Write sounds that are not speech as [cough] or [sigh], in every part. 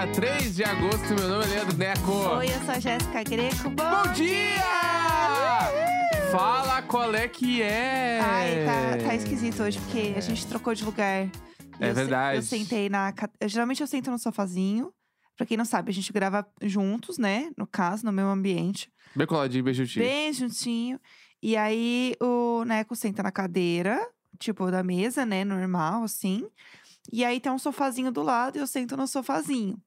dia 3 de agosto. Meu nome é Leandro Neco. Oi, eu sou a Jéssica Greco. Bom, Bom dia! Fala qual é que é. Ai, tá, tá esquisito hoje, porque a gente trocou de lugar. É eu se- verdade. Eu sentei na. Geralmente eu sento no sofazinho. Pra quem não sabe, a gente grava juntos, né? No caso, no mesmo ambiente. Bem coladinho, bem juntinho. Bem juntinho. E aí o Neco senta na cadeira, tipo, da mesa, né? Normal, assim. E aí tem um sofazinho do lado e eu sento no sofazinho.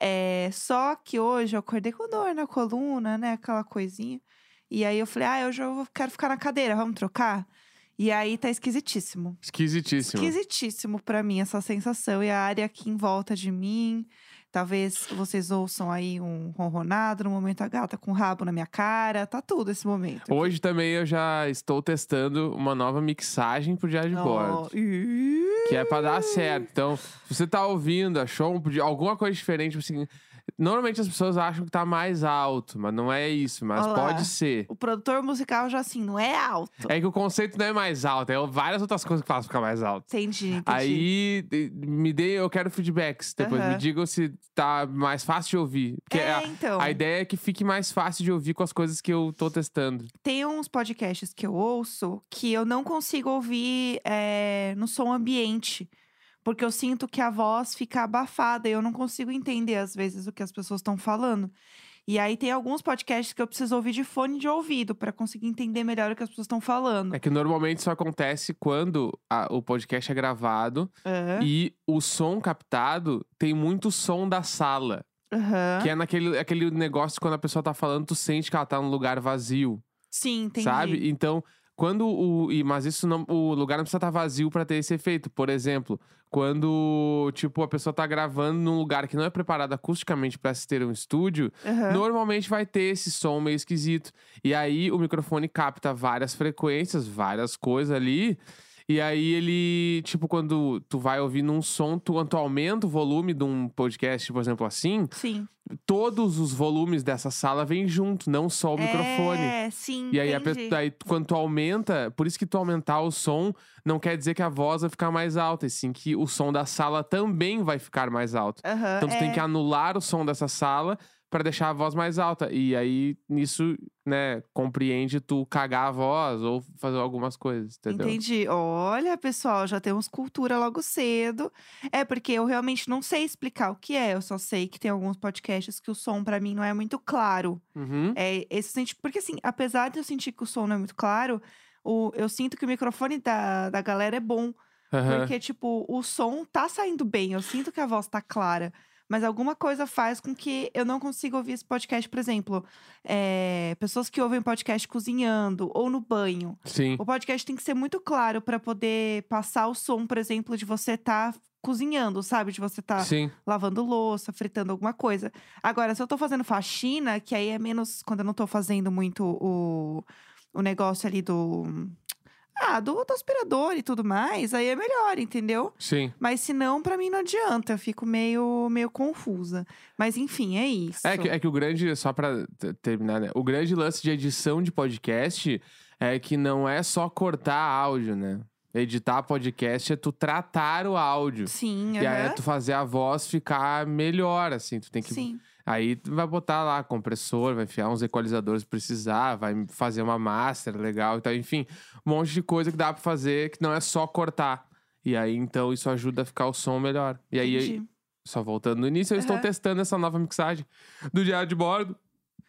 É, só que hoje eu acordei com dor na coluna, né? Aquela coisinha. E aí eu falei, ah, hoje eu quero ficar na cadeira, vamos trocar? E aí tá esquisitíssimo. Esquisitíssimo. Esquisitíssimo pra mim essa sensação. E a área aqui em volta de mim. Talvez vocês ouçam aí um ronronado, no momento a gata com o rabo na minha cara. Tá tudo esse momento. Hoje também eu já estou testando uma nova mixagem pro diário de bordo. Oh, ih. Que é pra dar certo. Então, se você tá ouvindo, achou um- alguma coisa diferente, assim. Normalmente as pessoas acham que tá mais alto, mas não é isso, mas Olá. pode ser. O produtor musical já assim, não é alto. É que o conceito não é mais alto, é várias outras coisas que fazem ficar mais alto. Entendi, entendi. Aí me dê, eu quero feedbacks. Depois me digam se tá mais fácil de ouvir. Porque é, a, então. a ideia é que fique mais fácil de ouvir com as coisas que eu tô testando. Tem uns podcasts que eu ouço que eu não consigo ouvir é, no som ambiente. Porque eu sinto que a voz fica abafada e eu não consigo entender, às vezes, o que as pessoas estão falando. E aí tem alguns podcasts que eu preciso ouvir de fone de ouvido para conseguir entender melhor o que as pessoas estão falando. É que normalmente isso acontece quando a- o podcast é gravado Aham. e o som captado tem muito som da sala. Aham. Que é naquele aquele negócio quando a pessoa tá falando, tu sente que ela tá num lugar vazio. Sim, entendi. Sabe? Então, quando o. e- Mas isso não. O lugar não precisa estar vazio pra ter esse efeito. Por exemplo, quando, tipo, a pessoa tá gravando num lugar que não é preparado acusticamente pra se ter um estúdio, Aham. normalmente vai ter esse som meio esquisito. E aí o microfone capta várias frequências, várias coisas ali. E aí ele, tipo, quando tu vai ouvir num som, tu, tu aumenta o volume de um podcast, por exemplo, assim, Sim. todos os volumes dessa sala vêm junto, não só o microfone. É, sim. E aí, a aí, quando tu aumenta, por isso que tu aumentar o som, não quer dizer que a voz vai ficar mais alta, e sim que o som da sala também vai ficar mais alto. Então tu tem é. que anular o som dessa sala pra deixar a voz mais alta. E aí, nisso, né, compreende tu cagar a voz ou fazer algumas coisas, entendeu? Entendi. Olha, pessoal, já temos cultura logo cedo. É porque eu realmente não sei explicar o que é. Eu só sei que tem alguns podcasts que o som pra mim não é muito claro. Uhum. É esse senti... porque assim, apesar de eu sentir que o som não é muito claro, o... eu sinto que o microfone da, da galera é bom. Aham. Porque tipo, o som tá saindo bem. Eu sinto que a voz tá clara. Mas alguma coisa faz com que eu não consiga ouvir esse podcast, por exemplo, é, pessoas que ouvem podcast cozinhando ou no banho. Sim. O podcast tem que ser muito claro pra poder passar o som, por exemplo, de você estar cozinhando, sabe? De você estar Sim. lavando louça, fritando alguma coisa. Agora, se eu tô fazendo faxina, que aí é menos quando eu não tô fazendo muito o, o negócio ali do. Ah, do, do aspirador e tudo mais, aí é melhor, entendeu? Sim. Mas se não, pra mim não adianta, eu fico meio, meio confusa. Mas enfim, é isso. É que, é que o grande, só pra terminar, né? O grande lance de edição de podcast é que não é só cortar áudio, né? Editar podcast é tu tratar o áudio. Sim, E aí é tu fazer a voz ficar melhor, assim. Tu tem que. Sim. Aí vai botar lá compressor, vai enfiar uns equalizadores se precisar, vai fazer uma master legal. Então, enfim, um monte de coisa que dá pra fazer que não é só cortar. E aí, então, isso ajuda a ficar o som melhor. E aí, Entendi. só voltando no início, eu estou Aham. testando essa nova mixagem do diário de bordo.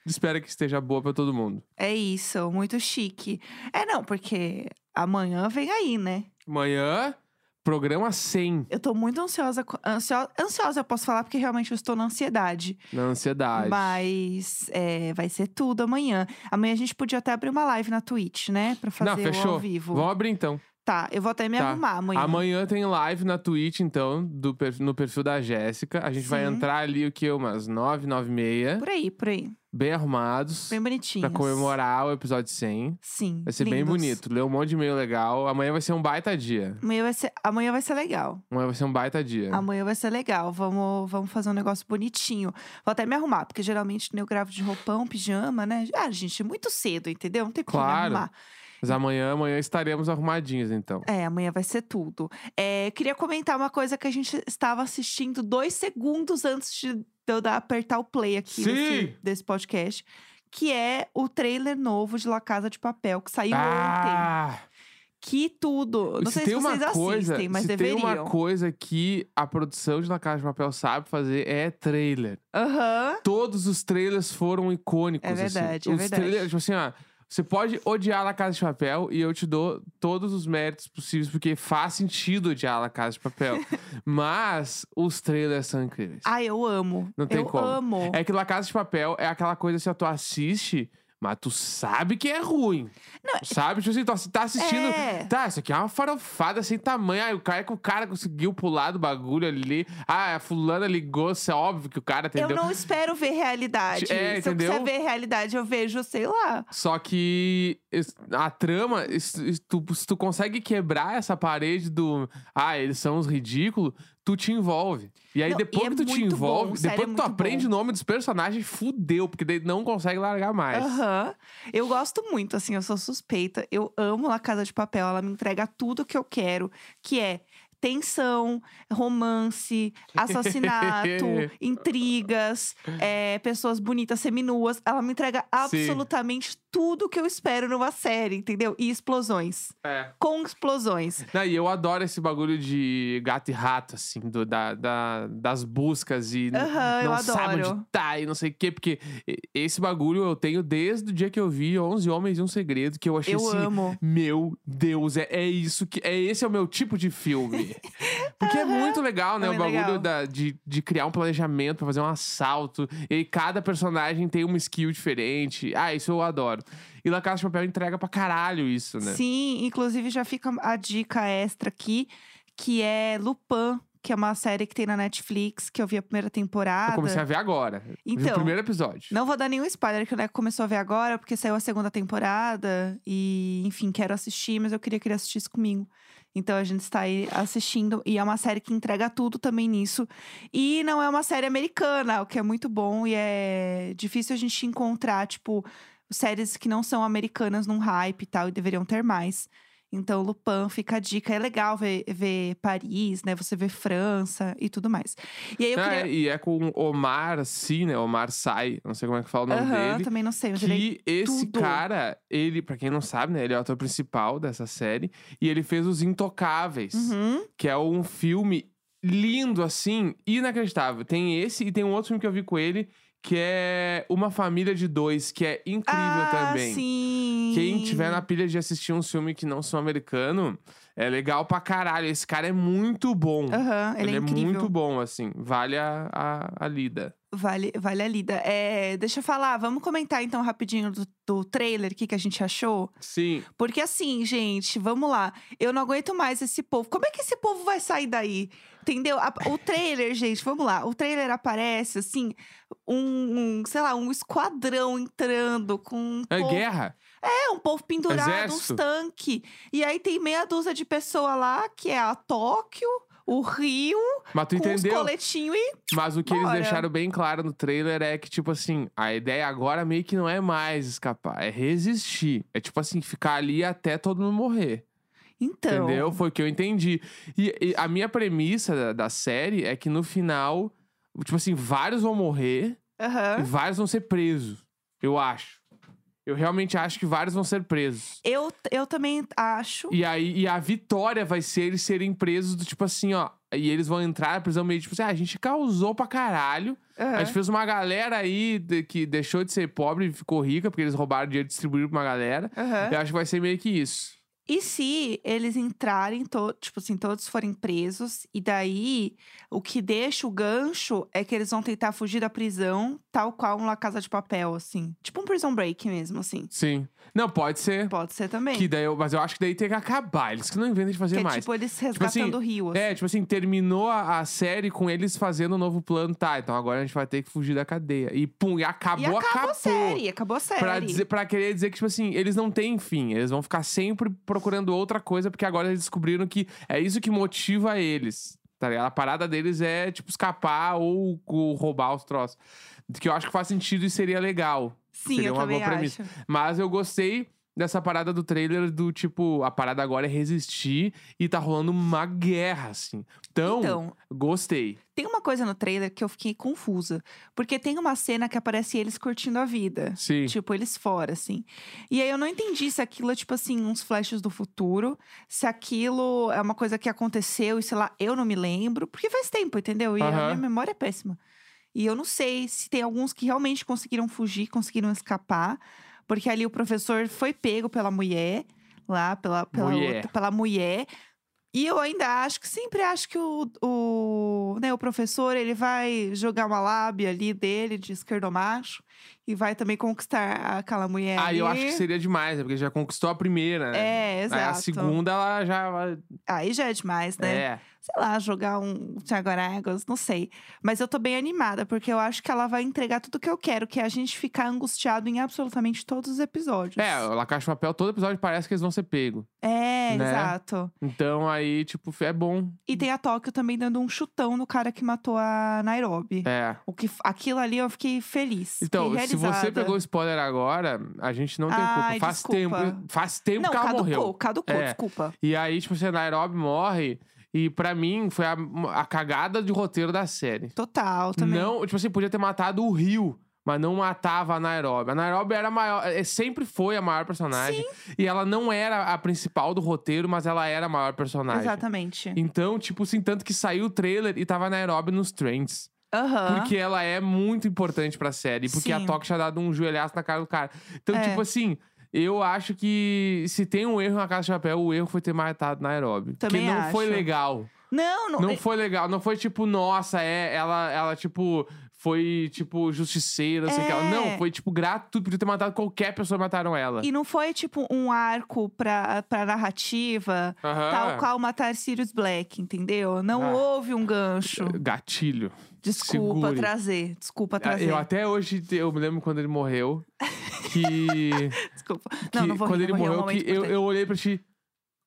Espero que esteja boa pra todo mundo. É isso, muito chique. É, não, porque amanhã vem aí, né? Amanhã, programa 100 Eu tô muito ansiosa. Ansiosa, ansiosa eu posso falar, porque realmente eu estou na ansiedade. na ansiedade. Mas é, vai ser tudo amanhã. Amanhã a gente podia até abrir uma live na Twitch, né? Pra fazer Não, o fechou. ao vivo. Vamos abrir então. Tá, eu vou até me Tá. arrumar amanhã. Amanhã tem live na Twitch, então, do no perfil da Jéssica. A gente vai Sim. entrar ali, o que? Umas nove, nove e meia. Por aí, por aí. Bem arrumados. Bem bonitinho. Pra comemorar o episódio 100. Sim. Vai ser bem lindos. bonito. Leu um monte de e-mail legal. Amanhã vai ser um baita dia. Amanhã vai ser, amanhã vai ser legal. Amanhã vai ser um baita dia. Amanhã vai ser legal. Vamos, vamos fazer um negócio bonitinho. Vou até me arrumar, porque geralmente eu gravo de roupão, pijama, né? Ah, gente, é muito cedo, entendeu? Não tem como me Claro. arrumar. Mas amanhã, amanhã estaremos arrumadinhos, então. É, amanhã vai ser tudo. É, queria comentar uma coisa que a gente estava assistindo dois segundos antes de eu dar, apertar o play aqui desse, desse podcast. Que é o trailer novo de La Casa de Papel, que saiu ontem. ah! Que tudo! Não se sei tem se uma vocês coisa, assistem, mas se deveriam. tem uma coisa que a produção de La Casa de Papel sabe fazer é trailer. Aham. Todos os trailers foram icônicos. É verdade, assim. é Os verdade. Trailers, tipo assim, ó. Você pode odiar La Casa de Papel e eu te dou todos os méritos possíveis, porque faz sentido odiar La Casa de Papel. [laughs] Mas os trailers são incríveis. Ah, eu amo. Não tem eu como. amo. É que La Casa de Papel é aquela coisa assim, ó, tu assiste, mas tu sabe que é ruim. sabe? Tipo assim, tu tá assistindo. É. Tá, isso aqui é uma farofada sem tamanho. Aí o cara é que o cara conseguiu pular do bagulho ali. Ah, a fulana ligou, isso é óbvio que o cara Eu entendeu. não espero ver realidade. É, Se eu entendeu? quiser ver realidade, eu vejo, sei lá. Só que a trama, es- tu, se tu consegue quebrar essa parede do. Ah, eles são os ridículos, tu te envolve. E aí, Não, depois e é que tu te muito bom, envolve, sério, depois é que tu aprende bom. o nome dos personagens, fudeu, porque daí não consegue largar mais. Aham. Eu gosto muito, assim, eu sou suspeita. Eu amo La Casa de Papel. Ela me entrega tudo que eu quero, que é tensão, romance, [laughs] assassinato, [laughs] intrigas, é, pessoas bonitas seminuas. Ela me entrega absolutamente tudo que eu espero numa série, entendeu? E explosões. É. Com explosões. Não, e eu adoro esse bagulho de gato e rato, assim, do, da, da- das buscas e eu não sabe adoro. onde tá e não sei o quê, porque esse bagulho eu tenho desde o dia que eu vi 11 Homens e um Segredo, que eu achei Eu assim. amo. Meu Deus, é, é isso que. É esse é o meu tipo de filme. [laughs] Porque é muito legal, né? É o bagulho da- de, de criar um planejamento pra fazer um assalto. E cada personagem tem uma skill diferente. Ah, isso eu adoro. E La Casa de Papel entrega pra caralho isso, né? Sim, inclusive já fica a dica extra aqui, que é Lupin, que é uma série que tem na Netflix, que eu vi a primeira temporada. Eu comecei a ver agora. Vi o Então, primeiro episódio. Não vou dar nenhum spoiler, que o Neco começou a ver agora, porque saiu a segunda temporada. E, enfim, quero assistir, mas eu queria que ele assistisse comigo. Então a gente está aí assistindo. E é uma série que entrega tudo também nisso. E não é uma série americana, o que é muito bom. E é difícil a gente encontrar, tipo, séries que não são americanas num hype e tal, e deveriam ter mais. Então, Lupin fica a dica. É legal ver, ver Paris, né? Você vê França e tudo mais. E aí eu É, queria. e é com Omar Sy, né? Omar Sai, não sei como é que fala o nome Aham, dele. também não sei, Que esse tudo. cara, ele, pra quem não sabe, né? Ele é o ator principal dessa série. E ele fez Os Intocáveis, Uhum. que é um filme lindo, assim, inacreditável. Tem esse e tem um outro filme que eu vi com ele, que é Uma Família de Dois, que é incrível ah, também. Sim. Quem tiver na pilha de assistir um filme que não são americano, é legal pra caralho. Esse cara é muito bom. Aham, ele, é incrível. muito bom, assim. Vale a, a, a lida. Vale, vale a lida. É, deixa eu falar, vamos comentar então rapidinho do, do trailer, o que, que a gente achou? Sim. Porque assim, gente, vamos lá. Eu não aguento mais esse povo. Como é que esse povo vai sair daí? Entendeu? O trailer, gente, vamos lá. O trailer aparece, assim, um, um, sei lá, um esquadrão entrando com um É povo guerra. É, um povo pendurado, Exército. uns tanques. E aí tem meia dúzia de pessoas lá, que é a Tóquio, o Rio, Mas tu entendeu? coletinhos e. Mas o que eles Bora. deixaram bem claro no trailer é que, tipo assim, a ideia agora meio que não é mais escapar, é resistir. É tipo assim, ficar ali até todo mundo morrer. Então. Entendeu? Foi o que eu entendi. E, e a minha premissa da, da série é que no final, tipo assim, vários vão morrer e Aham. vários vão ser presos. Eu acho. Eu realmente acho que vários vão ser presos. Eu, eu também acho. E aí, e a vitória vai ser eles serem presos do tipo assim, ó. E eles vão entrar na prisão meio tipo assim, ah, a gente causou pra caralho. Aham. A gente fez uma galera aí de- que deixou de ser pobre e ficou rica, porque eles roubaram dinheiro e distribuíram pra uma galera. Aham. Eu acho que vai ser meio que isso. E se eles entrarem, to- tipo assim, todos forem presos, e daí o que deixa o gancho é que eles vão tentar fugir da prisão, tal qual um La Casa de Papel, assim. Tipo um prison break mesmo, assim. Sim. Não, pode ser. Pode ser também. Que daí eu- mas eu acho que daí tem que acabar. Eles que não inventam de fazer que é mais. tipo eles assim, resgatando o Rio, assim. É, tipo assim, terminou a, a série com eles fazendo um novo plano. Tá, então agora a gente vai ter que fugir da cadeia. E pum, e acabou, e acabou acabou. a série, acabou a série. Pra, dizer, pra querer dizer que, tipo assim, eles não têm fim. Eles vão ficar sempre procurando outra coisa, porque agora eles descobriram que é isso que motiva eles. Tá ligado? A parada deles é, tipo, escapar ou, ou roubar os troços. Que eu acho que faz sentido e seria legal. Sim, seria eu uma também boa premissa. acho. Mas eu gostei dessa parada do trailer do tipo, a parada agora é resistir e tá rolando uma guerra, assim. Então, Então, gostei. tem uma coisa no trailer que eu fiquei confusa. Porque tem uma cena que aparece eles curtindo a vida. Sim. Tipo, eles fora, assim. E aí eu não entendi se aquilo é, tipo assim, uns flashes do futuro, se aquilo é uma coisa que aconteceu e sei lá, eu não me lembro. Porque faz tempo, entendeu? E a Aham. minha memória é péssima. E eu não sei se tem alguns que realmente conseguiram fugir, conseguiram escapar. Porque ali o professor foi pego pela mulher, lá, pela, pela, Mulher. outra- pela mulher. E eu ainda acho que sempre acho que o, o, né, o professor ele vai jogar uma lábia ali dele de esquerdomacho e vai também conquistar aquela mulher. Ah, ali. eu acho que seria demais, né? Porque já conquistou a primeira, né? É, Aí exato. a segunda, ela já. Aí já é demais, né? É. Sei lá, jogar um Thiago Aráguas, não sei. Mas eu tô bem animada, porque eu acho que ela vai entregar tudo que eu quero, que é a gente ficar angustiado em absolutamente todos os episódios. É, o La Caixa de Papel, todo episódio parece que eles vão ser pego. É, né? exato. Então aí, tipo, é bom. E tem a Tóquio também dando um chutão no cara que matou a Nairobi. É. O que, aquilo ali eu fiquei feliz. Então, fiquei se você pegou o spoiler agora, a gente não tem culpa. Ai, Faz desculpa. tempo. Faz tempo Não, que ela caducou, morreu. caducou, É. desculpa. E aí, tipo, assim, a Nairobi morre. E pra mim, foi a, a cagada de roteiro da série. Total, também. Não, tipo assim, podia ter matado o Rio. Mas não matava a Nairobi. A Nairobi era a maior. é, Sempre foi a maior personagem. E ela não era a principal do roteiro, mas ela era a maior personagem. Exatamente. Então, tipo assim, tanto que saiu o trailer e tava a Nairobi nos trends. Aham. Porque ela é muito importante pra série. Porque a Sim. Tóquio tinha dado um joelhaço na cara do cara. Então, É. tipo assim, eu acho que se tem um erro na Casa de Chapéu, o erro foi ter matado Nairobi. Também que não foi acho. legal. Não, não. Não foi legal. Não foi tipo, nossa, é, ela, ela tipo, foi, tipo, justiceira, não sei o que. ela. É. Não, foi, tipo, gratuito. Podia ter matado qualquer pessoa, mataram ela. E não foi tipo um arco pra, pra narrativa, tal qual matar Sirius Black, entendeu? Não Ah. houve um gancho. Gatilho. Desculpa segure. trazer. Desculpa Ah, trazer. Eu até hoje, eu me lembro quando ele morreu, que... [laughs] Desculpa. que Não, não vou quando rir, ele é um morreu, que momento eu, eu olhei pra ti.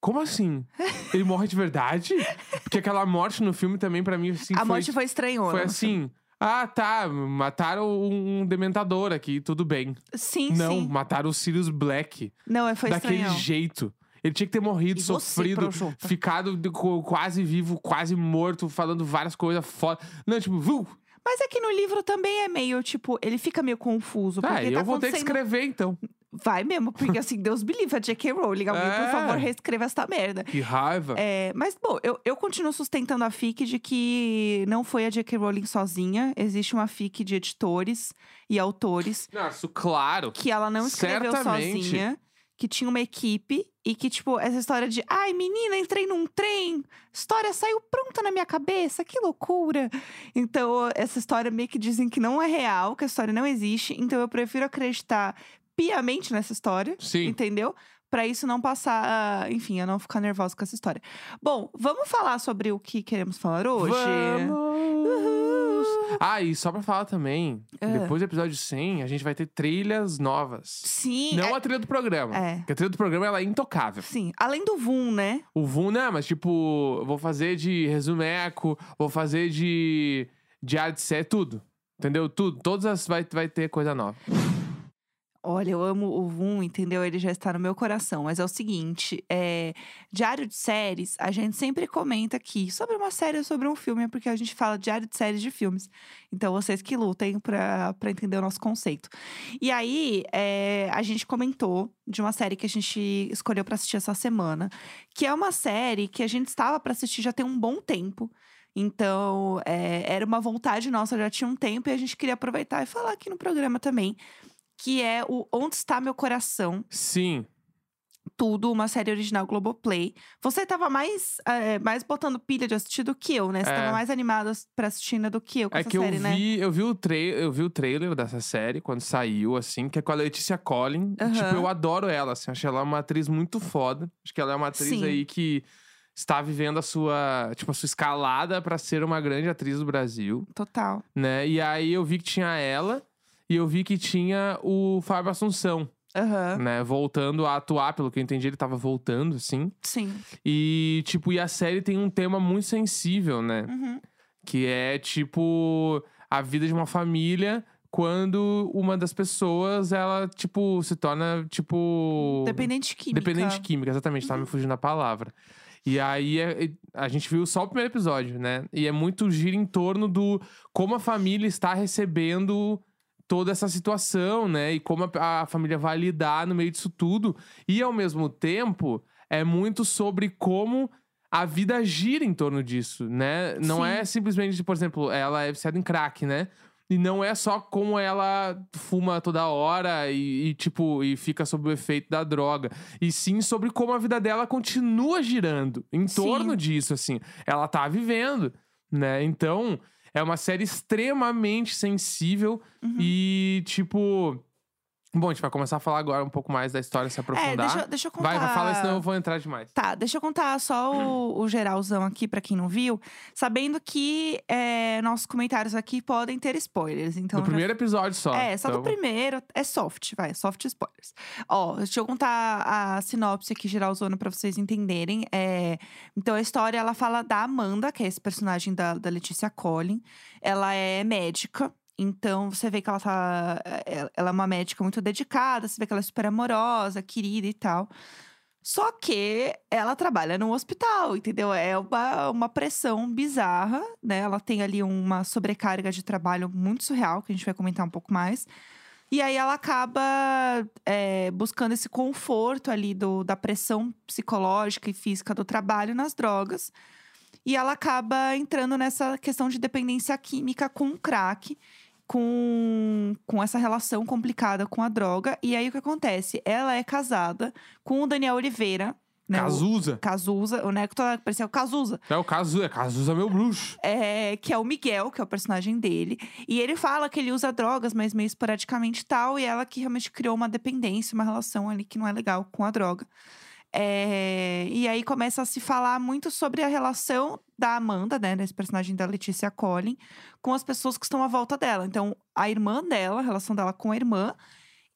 Como assim? Ele morre de verdade? [laughs] Porque aquela morte no filme também, pra mim, assim, A foi, morte foi estranhona. foi assim. Ah, tá. Mataram um dementador aqui, tudo bem. Sim, Não, sim. mataram o Sirius Black. Não, foi daquele estranhão. jeito. Ele tinha que ter morrido, E você, sofrido, Projota? ficado de- co- quase vivo, quase morto, falando várias coisas foda. Não, tipo, viu? Mas é que no livro também é meio, tipo, ele fica meio confuso. Ah, porque eu tá vou ter que acontecendo- escrever então. Vai mesmo, porque assim, Deus me livre, a J.K. Rowling. Alguém, É. por favor, reescreva essa merda. Que raiva. É, mas, bom, eu, eu continuo sustentando a FIC de que não foi a J.K. Rowling sozinha. Existe uma FIC de editores e autores Não, isso claro. que ela não escreveu Certamente. sozinha. Que tinha uma equipe e que, tipo, essa história de ai, menina, entrei num trem, história saiu pronta na minha cabeça, que loucura. Então, essa história meio que dizem que não é real, que a história não existe. Então, eu prefiro acreditar piamente nessa história. Sim. Entendeu? Pra isso não passar, ah, enfim, eu não ficar nervosa com essa história. Bom, vamos falar sobre o que queremos falar hoje? Vamos! Ah, e só pra falar também, Ah. depois do episódio 100, a gente vai ter trilhas novas. Sim, Não é- a trilha do programa. É. Porque a trilha do programa ela é intocável. sim. Além do VUM, né? O VUM, não, mas tipo, vou fazer de resumeco, vou fazer de de série, tudo. Entendeu? Tudo. Todas as vai, vai ter coisa nova. Olha, eu amo o VUM, entendeu? Ele já está no meu coração. Mas é o seguinte, é... Diário de séries, a gente sempre comenta aqui sobre uma série ou sobre um filme, é porque a gente fala diário de séries de filmes. Então, vocês que lutem pra entender o nosso conceito. E aí, é, a gente comentou de uma série que a gente escolheu pra assistir essa semana, que é uma série que a gente estava pra assistir já tem um bom tempo. Então, é, era uma vontade nossa, já tinha um tempo, e a gente queria aproveitar e falar aqui no programa também que é o Onde Está Meu Coração, Sim. tudo, uma série original Globoplay. Você tava mais, eh, mais botando pilha de assistir do que eu, né? Você É. tava mais animada pra assistir né, do que eu com É essa que eu série, né? vi, eu vi o trailer, eu vi o trailer dessa série quando saiu, assim, que é com a Letícia Collin. E, Aham. Tipo, eu adoro ela, assim, acho ela uma atriz muito foda. Acho que ela é uma atriz Sim. aí que está vivendo a sua, tipo, a sua escalada pra ser uma grande atriz do Brasil, Total. né? E aí eu vi que tinha ela e eu vi que tinha o Fábio Assunção, Aham. né, voltando a atuar, pelo que eu entendi, ele tava voltando, assim. Sim. E tipo, e a série tem um tema muito sensível, né? Uhum. Que é tipo a vida de uma família quando uma das pessoas, ela, tipo, se torna, tipo. Dependente química. Dependente química, exatamente, tava me fugindo a palavra. E aí é- a gente viu só o primeiro episódio, né? E é muito gira em torno do como a família está recebendo toda essa situação, né? E como a, a família vai lidar no meio disso tudo. E ao mesmo tempo, é muito sobre como a vida gira em torno disso, né? Não Sim. é simplesmente, por exemplo, ela é viciada em crack, né? E não é só como ela fuma toda hora e, e, tipo, e fica sob o efeito da droga. E sim sobre como a vida dela continua girando em Sim. torno disso, assim. Ela tá vivendo, né? Então, é uma série extremamente sensível Uhum. e, tipo. Bom, a gente vai começar a falar agora um pouco mais da história, se É, aprofundar. deixa, eu- deixa eu contar. Vai, vai, fala, senão eu vou entrar demais. Tá, deixa eu contar só o, o geralzão aqui pra quem não viu, sabendo que é, nossos comentários aqui podem ter spoilers. Então no já- primeiro episódio só. É, só então... no primeiro. É soft, vai, soft spoilers. Ó, deixa eu contar a sinopse aqui, geralzona, pra vocês entenderem. É, então, a história, ela fala da Amanda, que é esse personagem da, da Letícia Collin. Ela é médica. Então, você vê que ela tá. é- Ela é uma médica muito dedicada, você vê que ela é super amorosa, querida e tal. Só que ela trabalha num hospital, entendeu? É uma, uma pressão bizarra, né? Ela tem ali uma sobrecarga de trabalho muito surreal, que a gente vai comentar um pouco mais. E aí ela acaba é, buscando esse conforto ali do, da pressão psicológica e física do trabalho nas drogas. E ela acaba entrando nessa questão de dependência química com o crack, com, com essa relação complicada com a droga. E aí o que acontece? Ela é casada com o Daniel Oliveira. Né, o Cazuza. Cazuza, o Neco toda parecia o Cazuza. É o Cazuza. É Cazuza meu bruxo. É, que é o Miguel, que é o personagem dele. E ele fala que ele usa drogas, mas meio esporadicamente tal. E ela que realmente criou uma dependência, uma relação ali que não é legal com a droga. É, e aí começa a se falar muito sobre a relação da Amanda, né, desse personagem da Letícia Collin, com as pessoas que estão à volta dela. Então, a irmã dela, a relação dela com a irmã,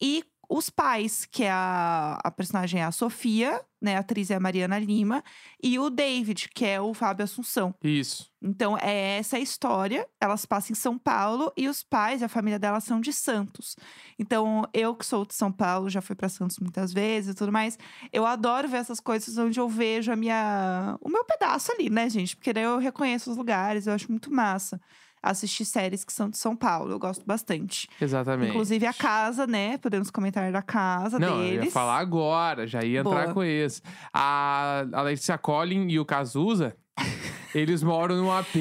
e os pais, que é a, a personagem é a Sofia, né, a atriz é a Mariana Lima, e o David, que é o Fábio Assunção. Isso. Então, é essa a história. Elas passam em São Paulo e os pais e a família dela são de Santos. Então, eu que sou de São Paulo, já fui para Santos muitas vezes e tudo mais. Eu adoro ver essas coisas onde eu vejo a minha o meu pedaço ali, né, gente? Porque daí eu reconheço os lugares, eu acho muito massa assistir séries que são de São Paulo. Eu gosto bastante. Exatamente. Inclusive a casa, né? Podemos comentar da casa Não, deles. eu ia falar agora, já ia entrar Boa. com esse. A, a Letícia Collin e o Cazuza, [laughs] eles moram num AP.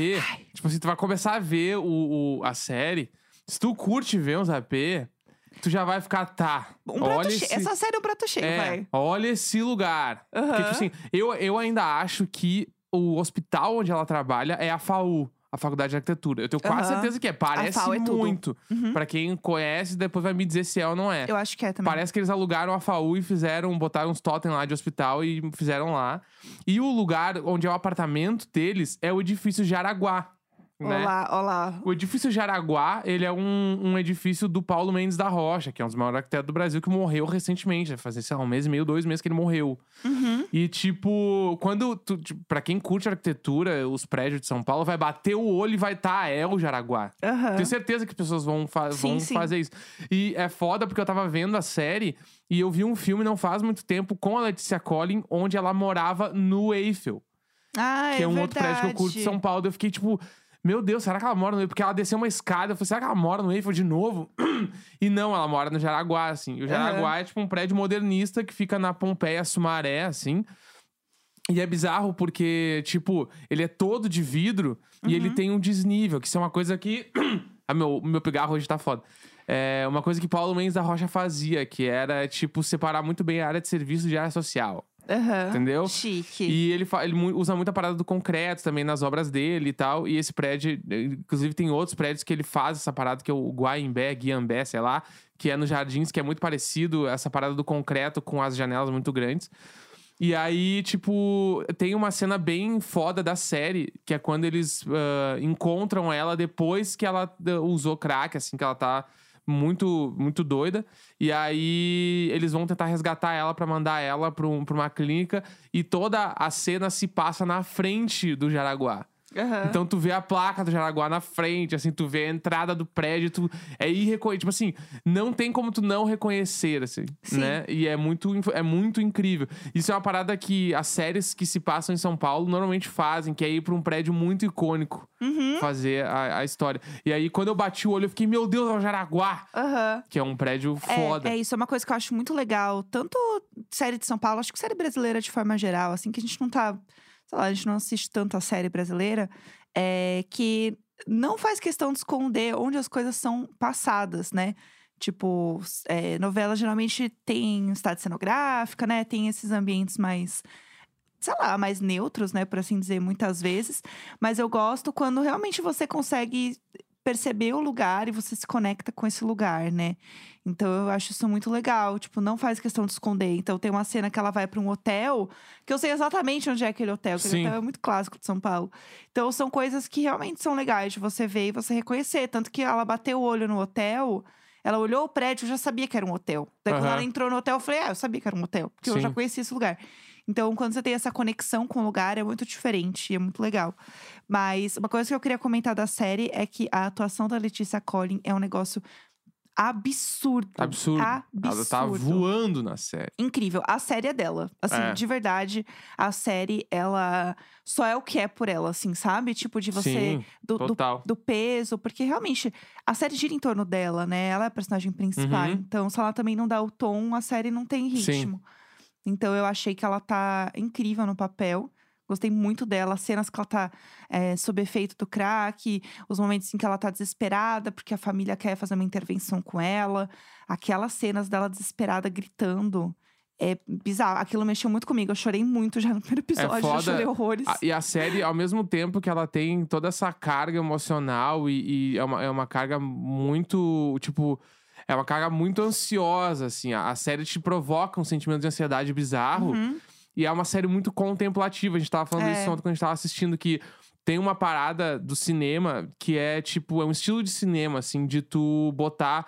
Tipo assim, tu vai começar a ver o, o- a série. Se tu curte ver uns AP, tu já vai ficar, tá. Um prato olha cheio. esse, Essa série é um prato cheio, é, vai. olha esse lugar. Porque, tipo assim, eu, eu ainda acho que o hospital onde ela trabalha é a FAU. A Faculdade de Arquitetura. Eu tenho quase Aham. certeza que é. Parece é tudo. muito. Uhum. Pra quem conhece, depois vai me dizer se é ou não é. Eu acho que é também. Parece que eles alugaram a FAU e fizeram, botaram uns totem lá de hospital e fizeram lá. E o lugar onde é o apartamento deles é o edifício Jaraguá. Né? Olá, olá. O edifício Jaraguá, ele é um, um edifício do Paulo Mendes da Rocha, que é um dos maiores arquitetos do Brasil, que morreu recentemente. Vai fazer, sei lá, um mês e meio, dois meses que ele morreu. Uhum. E, tipo, quando. Tu, tipo, pra quem curte arquitetura, os prédios de São Paulo, vai bater o olho e vai estar, tá, é o Jaraguá. Aham. Tenho certeza que as pessoas vão, fa- Sim, vão sim. fazer isso. E é foda porque eu tava vendo a série e eu vi um filme não faz muito tempo com a Letícia Collin, onde ela morava no Eiffel, Ah, que é, é um outro prédio que eu curto de. São Paulo. Eu fiquei tipo, meu Deus, será que ela mora no Eiffel? Porque ela desceu uma escada. Eu falei, será que ela mora no Eiffel de novo? [clears throat] e não, ela mora no Jaraguá, assim. E o Jaraguá é tipo um prédio modernista que fica na Pompeia Sumaré, assim. E é bizarro porque, tipo, ele é todo de vidro e Uhum. ele tem um desnível, que isso é uma coisa que. [clears throat] ah, meu, meu pigarro hoje tá foda. É uma coisa que Paulo Mendes da Rocha fazia, que era, tipo, separar muito bem a área de serviço de área social. Aham. Entendeu? Chique. E ele, ele usa muita parada do concreto também nas obras dele e tal. E esse prédio, inclusive, tem outros prédios que ele faz essa parada, que é o Guaimbé, Guiambé, sei lá, que é nos jardins, que é muito parecido, essa parada do concreto com as janelas muito grandes. E aí, tipo, tem uma cena bem foda da série, que é quando eles ah, encontram ela depois que ela usou crack, assim, que ela tá muito, muito doida. E aí eles vão tentar resgatar ela pra mandar ela pra, um- pra uma clínica. E toda a cena se passa na frente do Jaraguá. Aham. Então tu vê a placa do Jaraguá na frente, assim, tu vê a entrada do prédio, tu é irreconhecível. Tipo assim, não tem como tu não reconhecer, assim, Sim. né? E é muito, é muito incrível. Isso é uma parada que as séries que se passam em São Paulo normalmente fazem, que é ir pra um prédio muito icônico Uhum. fazer a, a história. E aí, quando eu bati o olho, eu fiquei, meu Deus, é o Jaraguá! Aham. Que é um prédio foda. É, é isso, é uma coisa que eu acho muito legal. Tanto série de São Paulo, acho que série brasileira de forma geral, assim, que a gente não tá. Sei lá, a gente não assiste tanto a série brasileira, é que não faz questão de esconder onde as coisas são passadas, né? Tipo, é, novela geralmente tem estado cenográfica, né? Tem esses ambientes mais. Sei lá, mais neutros, né? Por assim dizer, muitas vezes. Mas eu gosto quando realmente você consegue perceber o lugar e você se conecta com esse lugar, né? Então eu acho isso muito legal. Tipo, não faz questão de esconder. Então tem uma cena que ela vai para um hotel, que eu sei exatamente onde é aquele hotel. Aquele Sim. hotel é muito clássico de São Paulo. Então são coisas que realmente são legais de você ver e você reconhecer. Tanto que ela bateu o olho no hotel. Ela olhou o prédio, eu já sabia que era um hotel. Daí, quando Aham. ela entrou no hotel, eu falei, ah, eu sabia que era um hotel. Porque eu já Sim. conhecia esse lugar. Então, quando você tem essa conexão com o lugar, é muito diferente, é muito legal. Mas uma coisa que eu queria comentar da série é que a atuação da Letícia Collin é um negócio absurdo. Absurdo. Ela tá Absurdo. voando na série. Incrível. A série é dela. Assim, É. de verdade, a série, ela só é o que é por ela, assim, sabe? Tipo, de você. Sim, do, do, total. do peso, porque realmente a série gira em torno dela, né? Ela é a personagem principal. Uhum. Então, se ela também não dá o tom, a série não tem Sim. Então, eu achei que ela tá incrível no papel. Gostei muito dela, as cenas que ela tá é, sob efeito do crack, os momentos em que ela tá desesperada porque a família quer fazer uma intervenção com ela, aquelas cenas dela desesperada gritando. É bizarro. Aquilo mexeu muito comigo. Eu chorei muito já no primeiro episódio. É foda. Eu chorei horrores. A- e a série, ao mesmo tempo que ela tem toda essa carga emocional e, e é, uma, é uma carga muito, tipo... É uma carga muito ansiosa, assim. A, a série te provoca um sentimento de ansiedade bizarro. Uhum. E é uma série muito contemplativa. A gente tava falando É. isso ontem quando a gente tava assistindo, que tem uma parada do cinema que é, tipo... É um estilo de cinema, assim, de tu botar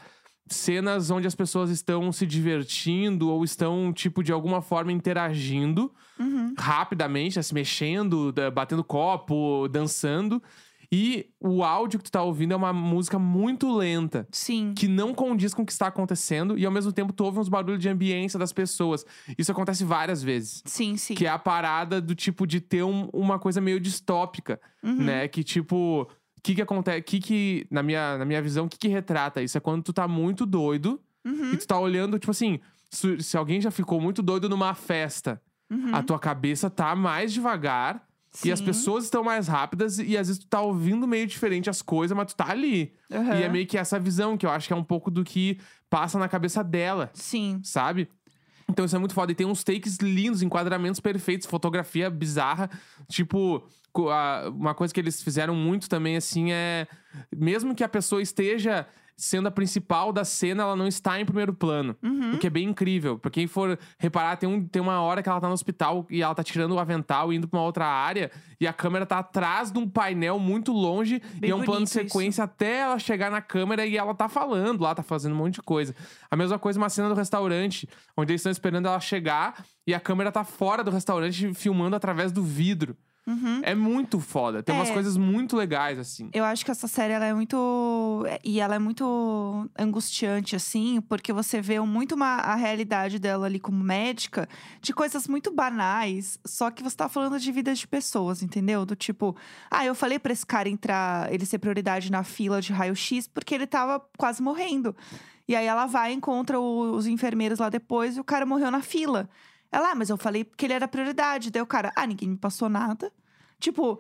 cenas onde as pessoas estão se divertindo ou estão, tipo, de alguma forma interagindo Uhum. rapidamente, se mexendo, da- batendo copo, dançando. E o áudio que tu tá ouvindo é uma música muito lenta, Sim. que não condiz com o que está acontecendo, e ao mesmo tempo tu ouve uns barulhos de ambiência das pessoas. Isso acontece várias vezes. Sim, sim. Que é a parada do tipo de ter um- uma coisa meio distópica, Uhum. né? Que tipo, o que que acontece? Que que, na minha, na minha visão, o que que retrata isso? É quando tu tá muito doido Uhum. e tu tá olhando, tipo assim, se, se alguém já ficou muito doido numa festa, Uhum. a tua cabeça tá mais devagar e as Sim. pessoas estão mais rápidas e às vezes tu tá ouvindo meio diferente as coisas, mas tu tá ali. Aham. E é meio que essa visão que eu acho que é um pouco do que passa na cabeça dela, Sim. sabe? Então isso é muito foda. E tem uns takes lindos, enquadramentos perfeitos, fotografia bizarra. Tipo, uma coisa que eles fizeram muito também, assim, é. Mesmo que a pessoa esteja sendo a principal da cena, ela não está em primeiro plano. Uhum. O que é bem incrível. Pra quem for reparar, tem, um, tem uma hora que ela tá no hospital e ela tá tirando o avental e indo pra uma outra área. E a câmera tá atrás de um painel muito longe. Bem e é um plano de bonito isso. sequência até ela chegar na câmera e ela tá falando lá, tá fazendo um monte de coisa. A mesma coisa uma cena do restaurante, onde eles estão esperando ela chegar e a câmera tá fora do restaurante filmando através do vidro. Uhum. É muito foda. Tem umas É. coisas muito legais, assim. Eu acho que essa série ela é muito. E ela é muito angustiante, assim, porque você vê muito uma, a realidade dela ali como médica de coisas muito banais, só que você tá falando de vidas de pessoas, entendeu? Do tipo, ah, eu falei pra esse cara entrar, ele ser prioridade na fila de raio-x porque ele tava quase morrendo. E aí ela vai, encontra os enfermeiros lá depois e o cara morreu na fila. Ela, ah, mas eu falei que ele era prioridade. Daí o cara, ah, ninguém me passou nada. Tipo.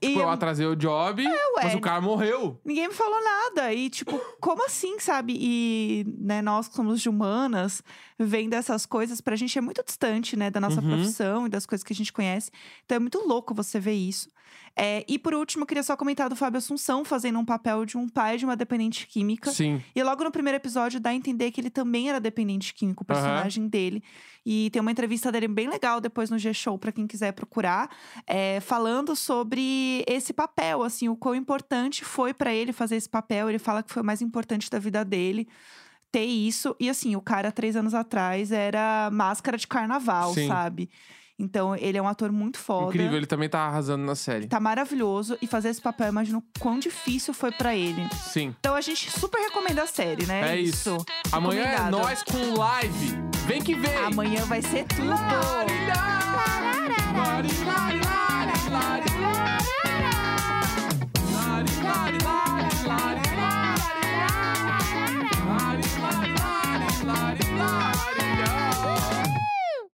Tipo, é eu atrasei o job, mas ué. o cara morreu. Ninguém me falou nada. E, tipo, como assim, sabe? E, né, nós que somos de humanas, vendo essas coisas, pra gente é muito distante, né, da nossa Uhum. profissão e das coisas que a gente conhece. Então é muito louco você ver isso. É, e por último, eu queria só comentar do Fábio Assunção fazendo um papel de um pai de uma dependente química. Sim. E logo no primeiro episódio dá a entender que ele também era dependente químico, o personagem dele. E tem uma entrevista dele bem legal depois no G-Show, pra quem quiser procurar, é, falando sobre esse papel, assim, o quão importante foi pra ele fazer esse papel. Ele fala que foi o mais importante da vida dele. Ter isso. E assim, o cara, três anos atrás, era máscara de carnaval, Sim. sabe? Então, ele é um ator muito foda. Incrível, ele também tá arrasando na série. Tá maravilhoso. E fazer esse papel, imagino quão difícil foi para ele. Sim. Então, a gente super recomenda a série, né? É isso. isso. Amanhã é nós com live. Vem que vem. Amanhã vai ser tudo. Lari,